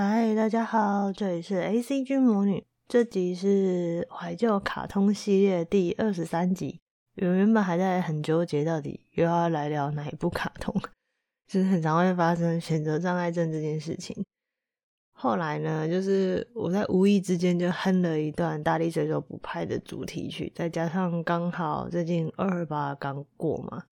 嗨，大家好，这里是 AC 君魔女。这集是怀旧卡通系列第二十三集。我原本还在很纠结，到底又要来聊哪一部卡通，就是很常会发生选择障碍症这件事情。后来呢，就是我在无意之间就哼了一段大力水手补派的主题曲，再加上刚好最近二二八刚过嘛，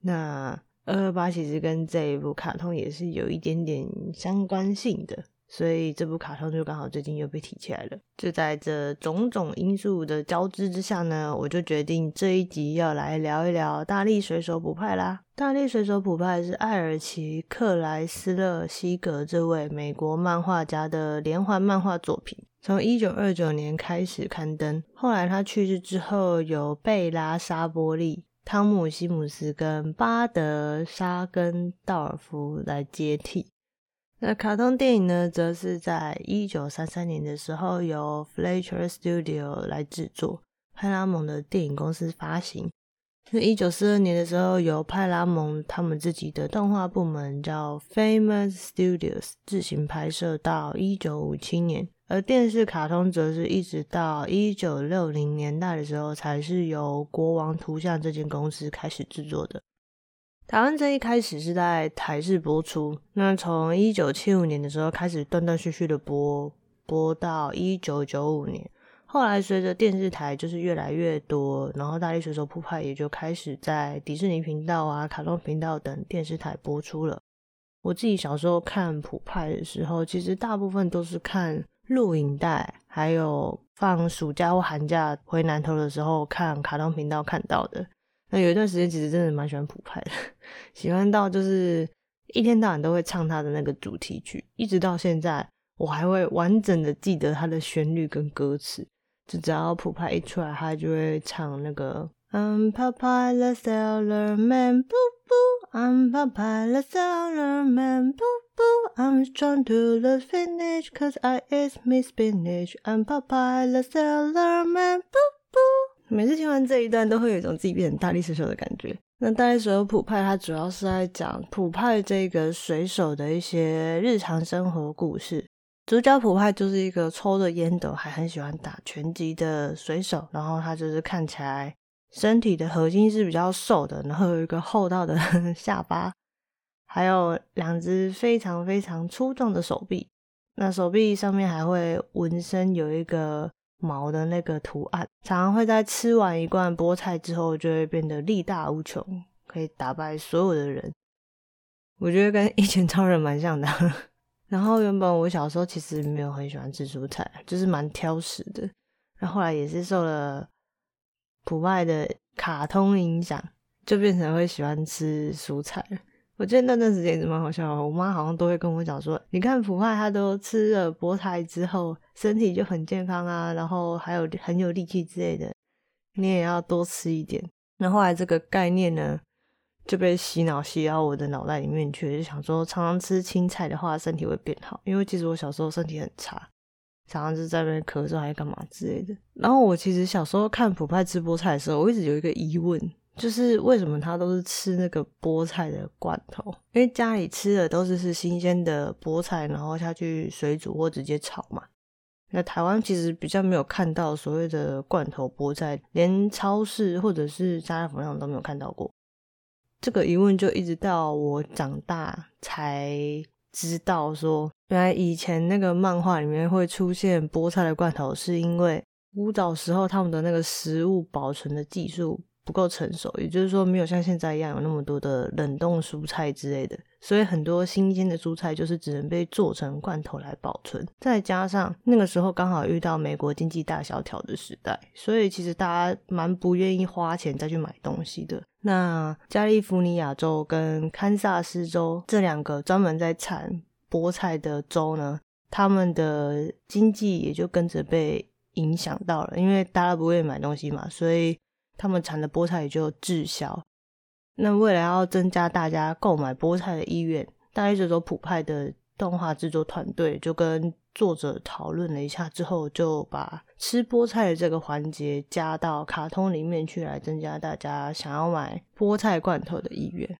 那二二八其实跟这一部卡通也是有一点点相关性的。所以这部卡通就刚好最近又被提起来了。就在这种种因素的交织之下呢，我就决定这一集要来聊一聊大力水手补派啦。大力水手补派是艾尔奇·克莱斯勒西格这位美国漫画家的连环漫画作品，从一九二九年开始刊登。后来他去世之后，由贝拉·沙波利、汤姆·西姆斯跟巴德·沙根道尔夫来接替。那卡通电影呢，则是在一九三三年的时候由 Fleischer Studio 来制作，派拉蒙的电影公司发行。那一九四二年的时候，由派拉蒙他们自己的动画部门叫 Famous Studios 自行拍摄到一九五七年，而电视卡通则是一直到一九六零年代的时候，才是由国王图像这间公司开始制作的。台湾这一开始是在台视播出，那从一九七五年的时候开始断断续续的播，播到一九九五年。后来随着电视台就是越来越多，然后大力水手普派也就开始在迪士尼频道啊、卡通频道等电视台播出了。我自己小时候看普派的时候，其实大部分都是看录影带，还有放暑假或寒假回南投的时候看卡通频道看到的。那有一段时间，其实真的蛮喜欢补派的，喜欢到就是一天到晚都会唱他的那个主题曲，一直到现在，我还会完整的记得他的旋律跟歌词。就只要补派一出来，他就会唱那个 I'm Popeye the Sailor Man，不不，I'm Popeye the Sailor Man，不不，I'm strong to the finish cause I eat me spinach，I'm Popeye the Sailor Man，不不。每次听完这一段，都会有一种自己变成大力水手的感觉。那大力水手普派，它主要是在讲普派这个水手的一些日常生活故事。主角普派就是一个抽着烟斗还很喜欢打拳击的水手，然后他就是看起来身体的核心是比较瘦的，然后有一个厚道的 下巴，还有两只非常非常粗壮的手臂。那手臂上面还会纹身，有一个。毛的那个图案，常常会在吃完一罐菠菜之后，就会变得力大无穷，可以打败所有的人。我觉得跟 一拳超人蛮像的。然后原本我小时候其实没有很喜欢吃蔬菜，就是蛮挑食的。然后后来也是受了普外的卡通影响，就变成会喜欢吃蔬菜。我记得那段时间也是蛮好笑的，我妈好像都会跟我讲说：“你看普派他都吃了菠菜之后，身体就很健康啊，然后还有很有力气之类的，你也要多吃一点。”那后来这个概念呢就被洗脑洗到我的脑袋里面去，就想说常常吃青菜的话，身体会变好。因为其实我小时候身体很差，常常就在那边咳嗽还是干嘛之类的。然后我其实小时候看普派吃菠菜的时候，我一直有一个疑问。就是为什么他都是吃那个菠菜的罐头？因为家里吃的都是是新鲜的菠菜，然后下去水煮或直接炒嘛。那台湾其实比较没有看到所谓的罐头菠菜，连超市或者是家乐福上都没有看到过。这个疑问就一直到我长大才知道说，原来以前那个漫画里面会出现菠菜的罐头，是因为古早时候他们的那个食物保存的技术。不够成熟，也就是说没有像现在一样有那么多的冷冻蔬菜之类的，所以很多新鲜的蔬菜就是只能被做成罐头来保存。再加上那个时候刚好遇到美国经济大萧条的时代，所以其实大家蛮不愿意花钱再去买东西的。那加利福尼亚州跟堪萨斯州这两个专门在产菠菜的州呢，他们的经济也就跟着被影响到了，因为大家不愿意买东西嘛，所以。他们产的菠菜也就滞销。那为了要增加大家购买菠菜的意愿，大力水手补派的动画制作团队就跟作者讨论了一下之后，就把吃菠菜的这个环节加到卡通里面去，来增加大家想要买菠菜罐头的意愿。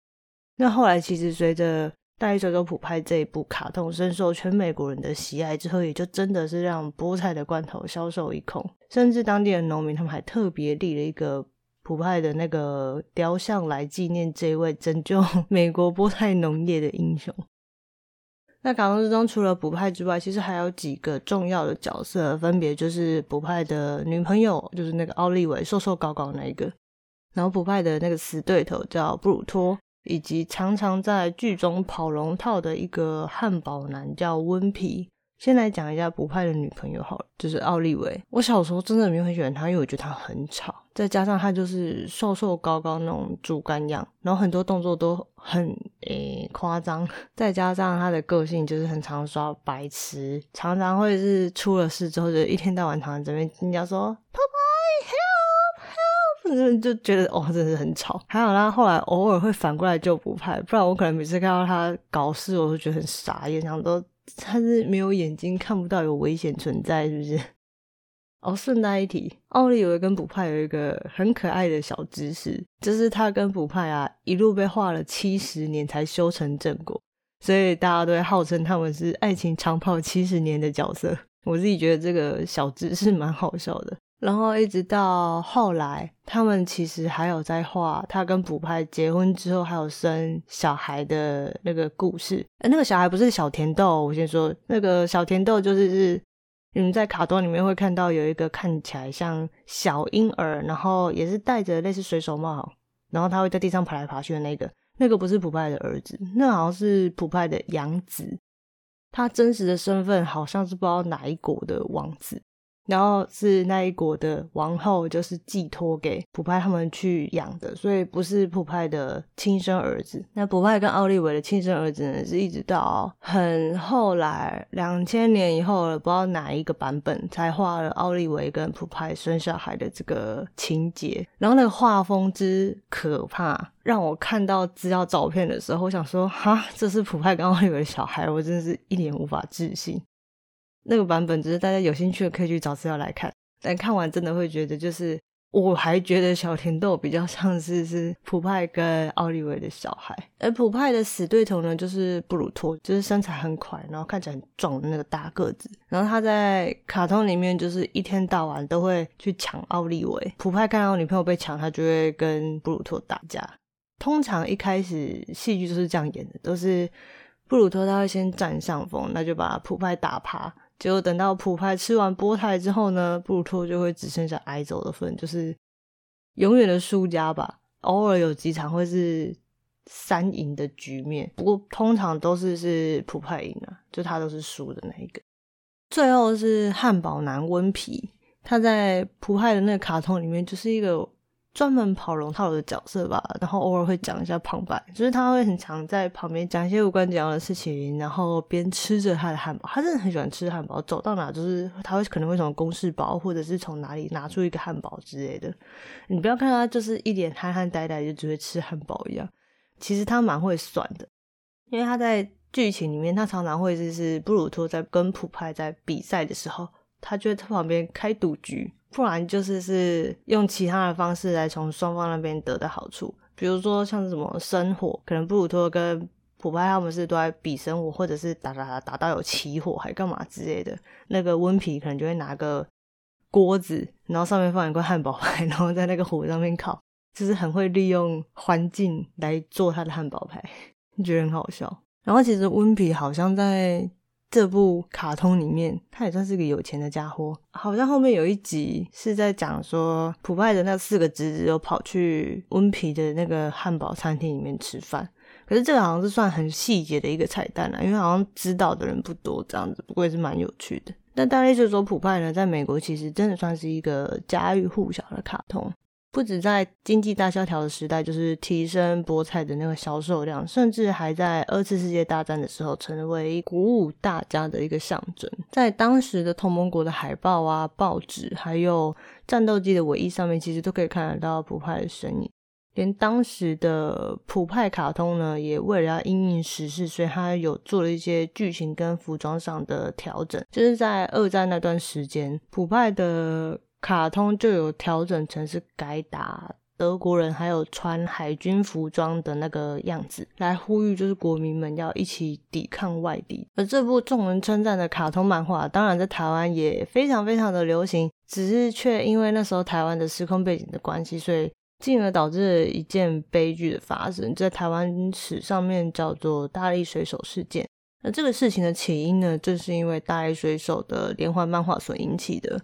那后来其实随着大力水手普派这一部卡通深受全美国人的喜爱之后，也就真的是让菠菜的罐头销售一空，甚至当地的农民他们还特别立了一个普派的那个雕像来纪念这位拯救美国菠菜农业的英雄。那卡通之中，除了普派之外，其实还有几个重要的角色，分别就是普派的女朋友，就是那个奥利维，瘦瘦高高那一个，然后普派的那个死对头叫布鲁托。以及常常在剧中跑龙套的一个汉堡男叫温皮。先来讲一下不派的女朋友好了，就是奥利维。我小时候真的没有很喜欢他，因为我觉得他很吵，再加上他就是瘦瘦高高那种猪肝样，然后很多动作都很诶夸张，再加上他的个性就是很常耍白痴，常常会是出了事之后就一天到晚躺在这边听人家说。就觉得哦，真的是很吵。还好他后来偶尔会反过来救普派，不然我可能每次看到他搞事，我都觉得很傻眼，想说他是没有眼睛看不到有危险存在，是不是？哦，顺带一提，奥利维跟普派有一个很可爱的小知识，就是他跟普派啊一路被画了七十年才修成正果，所以大家都会号称他们是爱情长跑七十年的角色。我自己觉得这个小知识蛮好笑的。然后一直到后来，他们其实还有在画他跟普派结婚之后还有生小孩的那个故事。诶，那个小孩不是小甜豆，我先说，那个小甜豆就是是你们在卡通里面会看到有一个看起来像小婴儿，然后也是戴着类似水手帽，然后他会在地上爬来爬去的那个，那个不是普派的儿子，那好像是普派的养子，他真实的身份好像是不知道哪一国的王子。然后是那一国的王后，就是寄托给普派他们去养的，所以不是普派的亲生儿子。那普派跟奥利维的亲生儿子呢，是一直到很后来两千年以后了，不知道哪一个版本才画了奥利维跟普派生小孩的这个情节。然后那个画风之可怕，让我看到资料照片的时候，我想说，哈，这是普派跟奥利维的小孩，我真是一脸无法置信。那个版本只是大家有兴趣的可以去找资料来看，但看完真的会觉得，就是我还觉得小甜豆比较像是是普派跟奥利维的小孩，而普派的死对头呢，就是布鲁托，就是身材很宽，然后看起来很壮的那个大个子，然后他在卡通里面就是一天到晚都会去抢奥利维，普派看到女朋友被抢，他就会跟布鲁托打架。通常一开始戏剧就是这样演的，都是布鲁托他会先占上风，那就把普派打趴。结果等到普派吃完菠菜之后呢，布鲁托就会只剩下挨揍的份，就是永远的输家吧。偶尔有几场会是三赢的局面，不过通常都是是普派赢了，就他都是输的那一个。最后是汉堡男温皮，他在普派的那个卡通里面就是一个。专门跑龙套的角色吧，然后偶尔会讲一下旁白，就是他会很常在旁边讲一些无关紧要的事情，然后边吃着他的汉堡。他真的很喜欢吃汉堡，走到哪就是他会可能会从公事包或者是从哪里拿出一个汉堡之类的。你不要看他就是一脸憨憨呆呆，就只会吃汉堡一样，其实他蛮会算的，因为他在剧情里面，他常常会就是布鲁托在跟普派在比赛的时候，他就会在旁边开赌局。不然就是是用其他的方式来从双方那边得到好处，比如说像什么生火，可能布鲁托跟普派他们是都在比生火，或者是打打打打到有起火还干嘛之类的。那个温皮可能就会拿个锅子，然后上面放一块汉堡排，然后在那个火上面烤，就是很会利用环境来做他的汉堡排，你 觉得很好笑。然后其实温皮好像在。这部卡通里面，他也算是个有钱的家伙。好像后面有一集是在讲说，普派的那四个侄子又跑去温皮的那个汉堡餐厅里面吃饭。可是这个好像是算很细节的一个彩蛋了，因为好像知道的人不多，这样子。不过也是蛮有趣的。但大概就是说，普派呢，在美国其实真的算是一个家喻户晓的卡通。不止在经济大萧条的时代，就是提升菠菜的那个销售量，甚至还在二次世界大战的时候成为鼓舞大家的一个象征。在当时的同盟国的海报啊、报纸，还有战斗机的尾翼上面，其实都可以看得到普派的身影。连当时的普派卡通呢，也为了要因应时事，所以他有做了一些剧情跟服装上的调整。就是在二战那段时间，普派的。卡通就有调整成是改打德国人还有穿海军服装的那个样子，来呼吁就是国民们要一起抵抗外敌。而这部众人称赞的卡通漫画，当然在台湾也非常非常的流行，只是却因为那时候台湾的时空背景的关系，所以进而导致了一件悲剧的发生，在台湾史上面叫做大力水手事件。而这个事情的起因呢，正是因为大力水手的连环漫画所引起的。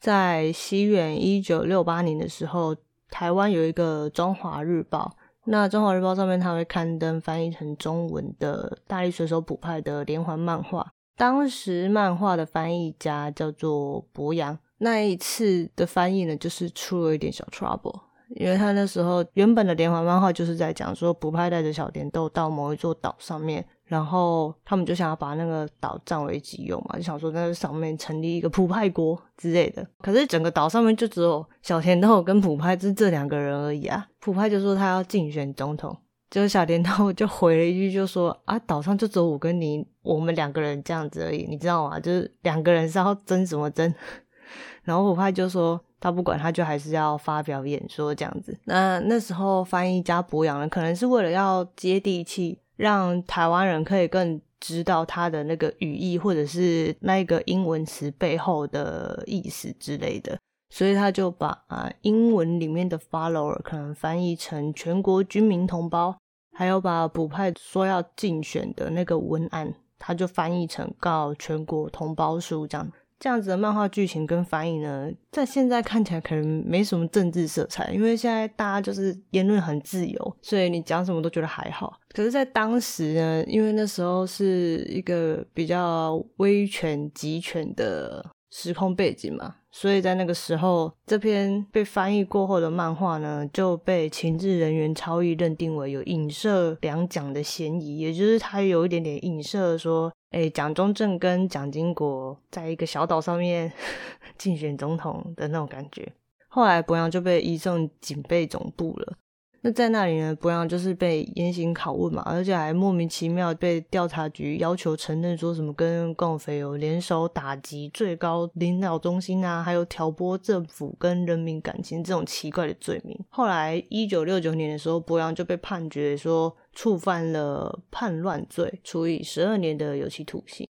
在西元一九六八年的时候，台湾有一个《中华日报》，那《中华日报》上面它会刊登翻译成中文的大力水手卜派的连环漫画。当时漫画的翻译家叫做博洋，那一次的翻译呢，就是出了一点小 trouble，因为他那时候原本的连环漫画就是在讲说卜派带着小甜豆到某一座岛上面。然后他们就想要把那个岛占为己有嘛，就想说在那上面成立一个普派国之类的。可是整个岛上面就只有小甜豆跟普派这这两个人而已啊。普派就说他要竞选总统，结果小甜豆 就回了一句，就说啊，岛上就只有我跟你，我们两个人这样子而已，你知道吗？就是两个人是要争什么争？然后普派就说他不管，他就还是要发表演说这样子。那那时候翻译家柏杨呢，可能是为了要接地气。让台湾人可以更知道他的那个语义，或者是那个英文词背后的意思之类的，所以他就把啊英文里面的 follower 可能翻译成全国军民同胞，还有把补派说要竞选的那个文案，他就翻译成告全国同胞书这样。这样子的漫画剧情跟翻译呢，在现在看起来可能没什么政治色彩，因为现在大家就是言论很自由，所以你讲什么都觉得还好。可是，在当时呢，因为那时候是一个比较威权集权的时空背景嘛。所以在那个时候，这篇被翻译过后的漫画呢，就被情治人员超译认定为有影射两蒋的嫌疑，也就是他有一点点影射说，诶，蒋中正跟蒋经国在一个小岛上面 竞选总统的那种感觉。后来柏杨就被移送警备总部了。那在那里呢，博洋就是被严刑拷问嘛，而且还莫名其妙被调查局要求承认说什么跟共匪有联手打击最高领导中心啊，还有挑拨政府跟人民感情这种奇怪的罪名。后来一九六九年的时候，博洋就被判决说触犯了叛乱罪，处以十二年的有期徒刑。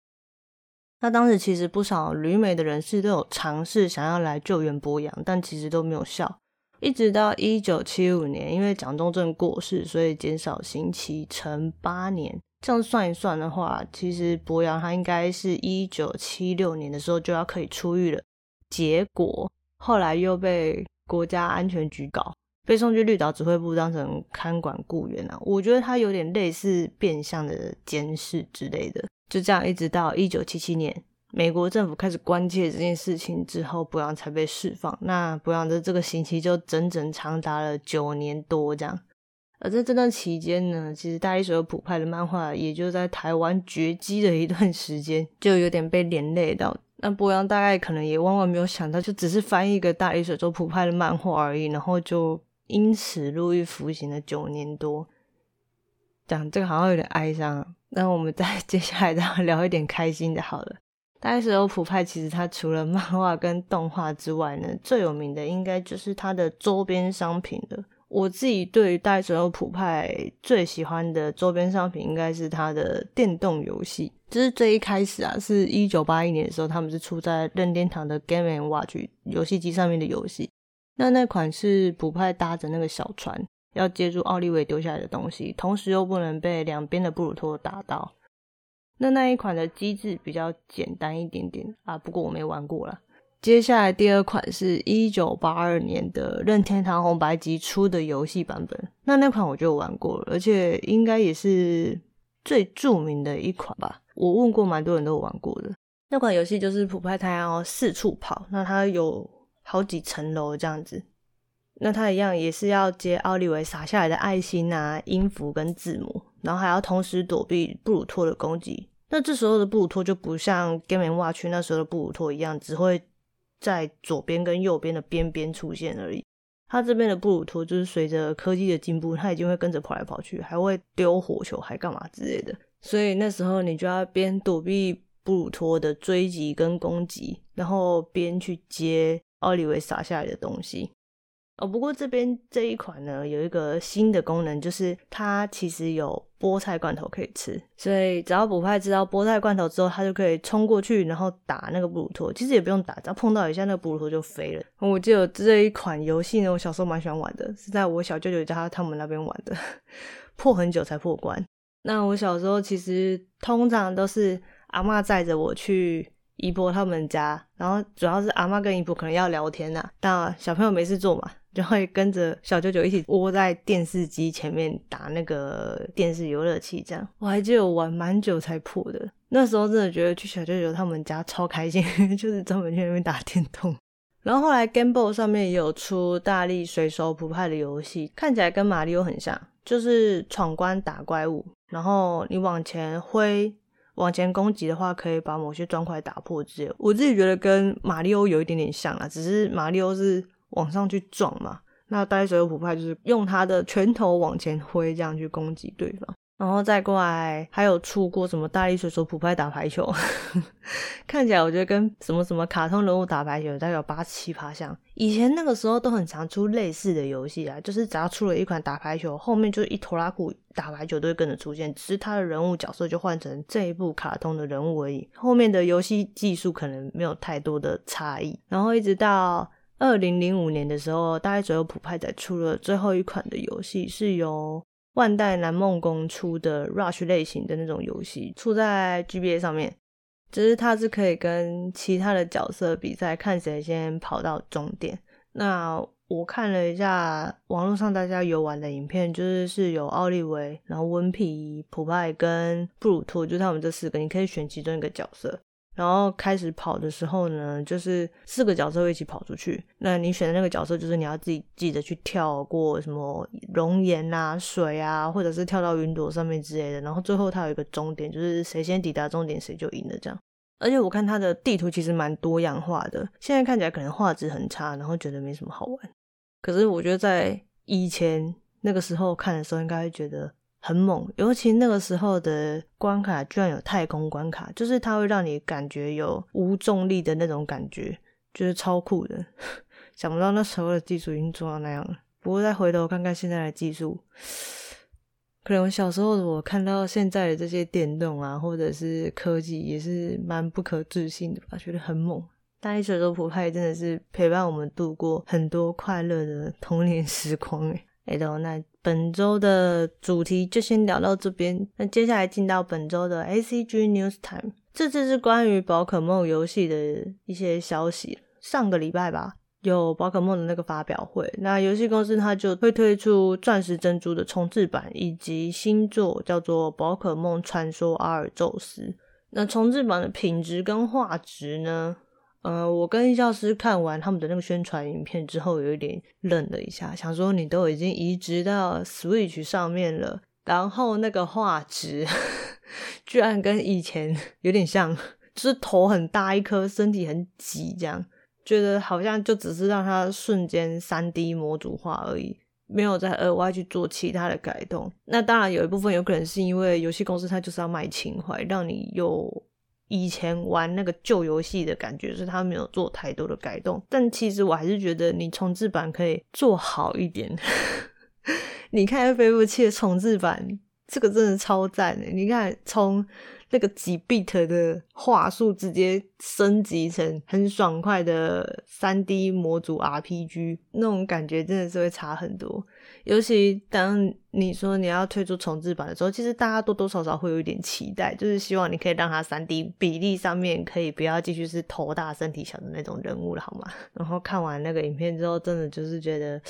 那当时其实不少旅美的人士都有尝试想要来救援博洋，但其实都没有效。一直到一九七五年，因为蒋中正过世，所以减少刑期成八年。这样算一算的话，其实柏杨他应该是一九七六年的时候就要可以出狱了。结果后来又被国家安全局搞，被送去绿岛指挥部当成看管雇员啊。我觉得他有点类似变相的监视之类的。就这样一直到一九七七年。美国政府开始关切这件事情之后，柏杨才被释放。那柏杨的这个刑期就整整长达了九年多这样。而在这段期间呢，其实大一水手卜派的漫画也就在台湾绝迹了一段时间，就有点被连累到。那柏杨大概可能也万万没有想到，就只是翻译一个大一水手卜派的漫画而已，然后就因此入狱服刑了九年多。讲这个好像有点哀伤，那我们再 接下来再聊一点开心的，好了。大力水手卜派其实它除了漫画跟动画之外呢，最有名的应该就是它的周边商品了。我自己对于大力水手卜派最喜欢的周边商品，应该是它的电动游戏。就是最一开始啊，是一九八一年的时候，他们是出在任天堂的 Game and Watch 游戏机上面的游戏。那那款是普派搭着那个小船，要接住奥利维丢下来的东西，同时又不能被两边的布鲁托打到。那那一款的机制比较简单一点点啊，不过我没玩过啦。接下来第二款是一九八二年的任天堂红白机出的游戏版本，那那款我就玩过了，而且应该也是最著名的一款吧。我问过蛮多人都有玩过的。那款游戏就是卜派他要四处跑，那它有好几层楼这样子，那它一样也是要接奥利维撒下来的爱心啊、音符跟字母。然后还要同时躲避布鲁托的攻击。那这时候的布鲁托就不像 Game & Watch 那时候的布鲁托一样，只会在左边跟右边的边边出现而已。他这边的布鲁托就是随着科技的进步，他已经会跟着跑来跑去，还会丢火球，还干嘛之类的。所以那时候你就要边躲避布鲁托的追击跟攻击，然后边去接奥利维撒下来的东西。哦，不过这边这一款呢，有一个新的功能，就是它其实有菠菜罐头可以吃，所以只要普派知道菠菜罐头之后，它就可以冲过去，然后打那个布鲁托。其实也不用打，只要碰到一下，那个布鲁托就飞了。我记得这一款游戏呢，我小时候蛮喜欢玩的，是在我小舅舅家他们那边玩的，破很久才破关。那我小时候其实通常都是阿嬷载着我去姨婆他们家，然后主要是阿妈跟姨婆可能要聊天呐，但小朋友没事做嘛。就会跟着小舅舅一起窝在电视机前面打那个电视游乐器，这样我还记得我玩蛮久才破的。那时候真的觉得去小舅舅他们家超开心，就是专门去那边打电动。然后后来 Game Boy 上面也有出大力水手普派的游戏，看起来跟马里奥很像，就是闯关打怪物，然后你往前挥、往前攻击的话，可以把某些砖块打破之类。我自己觉得跟马里奥有一点点像啊，只是马里奥是。往上去撞嘛，那大力水手普派就是用他的拳头往前挥，这样去攻击对方。然后再过来，还有出过什么大力水手普派打排球，看起来我觉得跟什么什么卡通人物打排球大概有八七八像。以前那个时候都很常出类似的游戏啊，就是只要出了一款打排球，后面就一拖拉库打排球都会跟着出现，只是他的人物角色就换成这一部卡通的人物而已，后面的游戏技术可能没有太多的差异。然后一直到。二零零五年的时候，大概左右普派才出了最后一款的游戏，是由万代南梦宫出的 Rush 类型的那种游戏，出在 GBA 上面。只是它是可以跟其他的角色比赛，看谁先跑到终点。那我看了一下网络上大家游玩的影片，就是是有奥利维、然后温皮、普派跟布鲁托，就是他们这四个，你可以选其中一个角色。然后开始跑的时候呢，就是四个角色会一起跑出去。那你选的那个角色，就是你要自己记得去跳过什么熔岩啊、水啊，或者是跳到云朵上面之类的。然后最后它有一个终点，就是谁先抵达终点谁就赢了这样。而且我看它的地图其实蛮多样化的，现在看起来可能画质很差，然后觉得没什么好玩。可是我觉得在以前那个时候看的时候，应该会觉得。很猛，尤其那个时候的关卡居然有太空关卡，就是它会让你感觉有无重力的那种感觉，就是超酷的。想不到那时候的技术已经做到那样了。不过再回头看看现在的技术，可能我小时候的我看到现在的这些电动啊，或者是科技，也是蛮不可置信的吧，觉得很猛。大力水手普派真的是陪伴我们度过很多快乐的童年时光诶。哎，都那本周的主题就先聊到这边。那接下来进到本周的 ACG News Time，这次是关于宝可梦游戏的一些消息。上个礼拜吧，有宝可梦的那个发表会，那游戏公司它就会推出钻石珍珠的重制版，以及新作叫做宝可梦传说阿尔宙斯。那重制版的品质跟画质呢？呃，我跟音效师看完他们的那个宣传影片之后，有一点愣了一下，想说你都已经移植到 Switch 上面了，然后那个画质 居然跟以前 有点像，就是头很大一颗，身体很挤，这样觉得好像就只是让它瞬间 3D 模组化而已，没有再额外去做其他的改动。那当然有一部分有可能是因为游戏公司它就是要卖情怀，让你有。以前玩那个旧游戏的感觉，是它没有做太多的改动，但其实我还是觉得你重置版可以做好一点。你看飞步器的重置版，这个真的超赞。你看从那个几 bit 的话术直接升级成很爽快的 3D 模组 RPG，那种感觉真的是会差很多。尤其当你说你要推出重制版的时候，其实大家多多少少会有一点期待，就是希望你可以让它 3D 比例上面可以不要继续是头大身体小的那种人物了，好吗？然后看完那个影片之后，真的就是觉得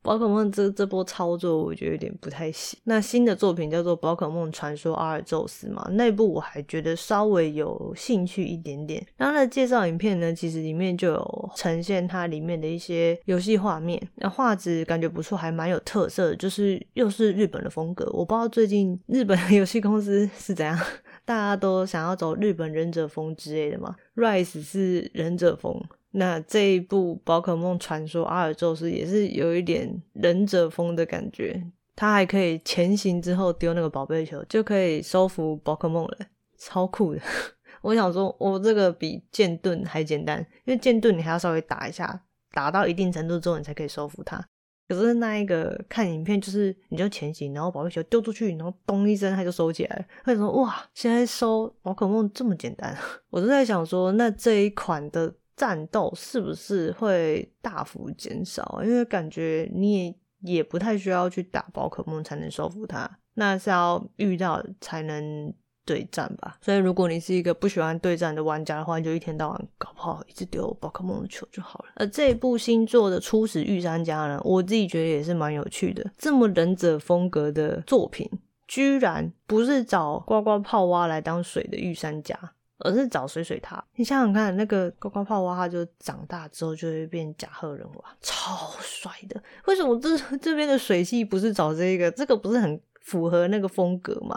宝可梦这这波操作，我觉得有点不太行。那新的作品叫做《宝可梦传说阿尔宙斯》嘛，那部我还觉得稍微有兴趣一点点。然后那介绍影片呢，其实里面就有呈现它里面的一些游戏画面，那画质感觉不错，还蛮有特色的，就是又是日本的风格。我不知道最近日本的游戏公司是怎样，大家都想要走日本忍者风之类的嘛。Rise 是忍者风，那这一部宝可梦传说阿尔宙斯也是有一点忍者风的感觉。它还可以前行之后丢那个宝贝球，就可以收服宝可梦了，超酷的。我想说，我这个比剑盾还简单，因为剑盾你还要稍微打一下，打到一定程度之后你才可以收服它。可是那一个看影片，就是你就前行，然后宝贝球丢出去，然后咚一声它就收起来了。为什么哇？现在收宝可梦这么简单？我就在想说，那这一款的战斗是不是会大幅减少？因为感觉你也也不太需要去打宝可梦才能收服它，那是要遇到才能。对战吧，所以如果你是一个不喜欢对战的玩家的话，你就一天到晚搞不好一直丢宝可梦球就好了。而这部新作的初始御三家呢，我自己觉得也是蛮有趣的。这么忍者风格的作品，居然不是找呱呱泡蛙来当水的御三家，而是找水水獭。你想想看，那个呱呱泡蛙，它就长大之后就会变甲贺忍蛙，超帅的。为什么这 这边的水系不是找这个？这个不是很符合那个风格吗？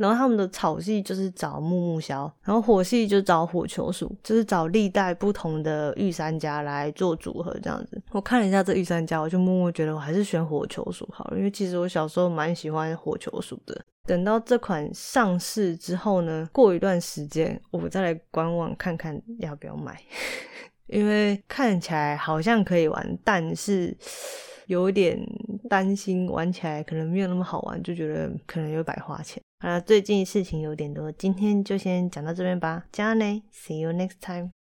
然后他们的草系就是找木木枭，然后火系就找火球鼠，就是找历代不同的御三家来做组合这样子。我看了一下这御三家，我就默默觉得我还是选火球鼠好了，因为其实我小时候蛮喜欢火球鼠的。等到这款上市之后呢，过一段时间我再来观望看看要不要买，因为看起来好像可以玩，但是有点担心玩起来可能没有那么好玩，就觉得可能有白花钱。好了，最近事情有点多，今天就先讲到这边吧。加内，See you next time。